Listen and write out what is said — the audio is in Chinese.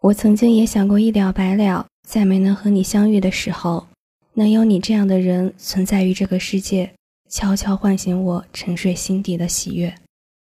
我曾经也想过一了百了在没能和你相遇的时候能有你这样的人存在于这个世界悄悄唤醒我沉睡心底的喜悦。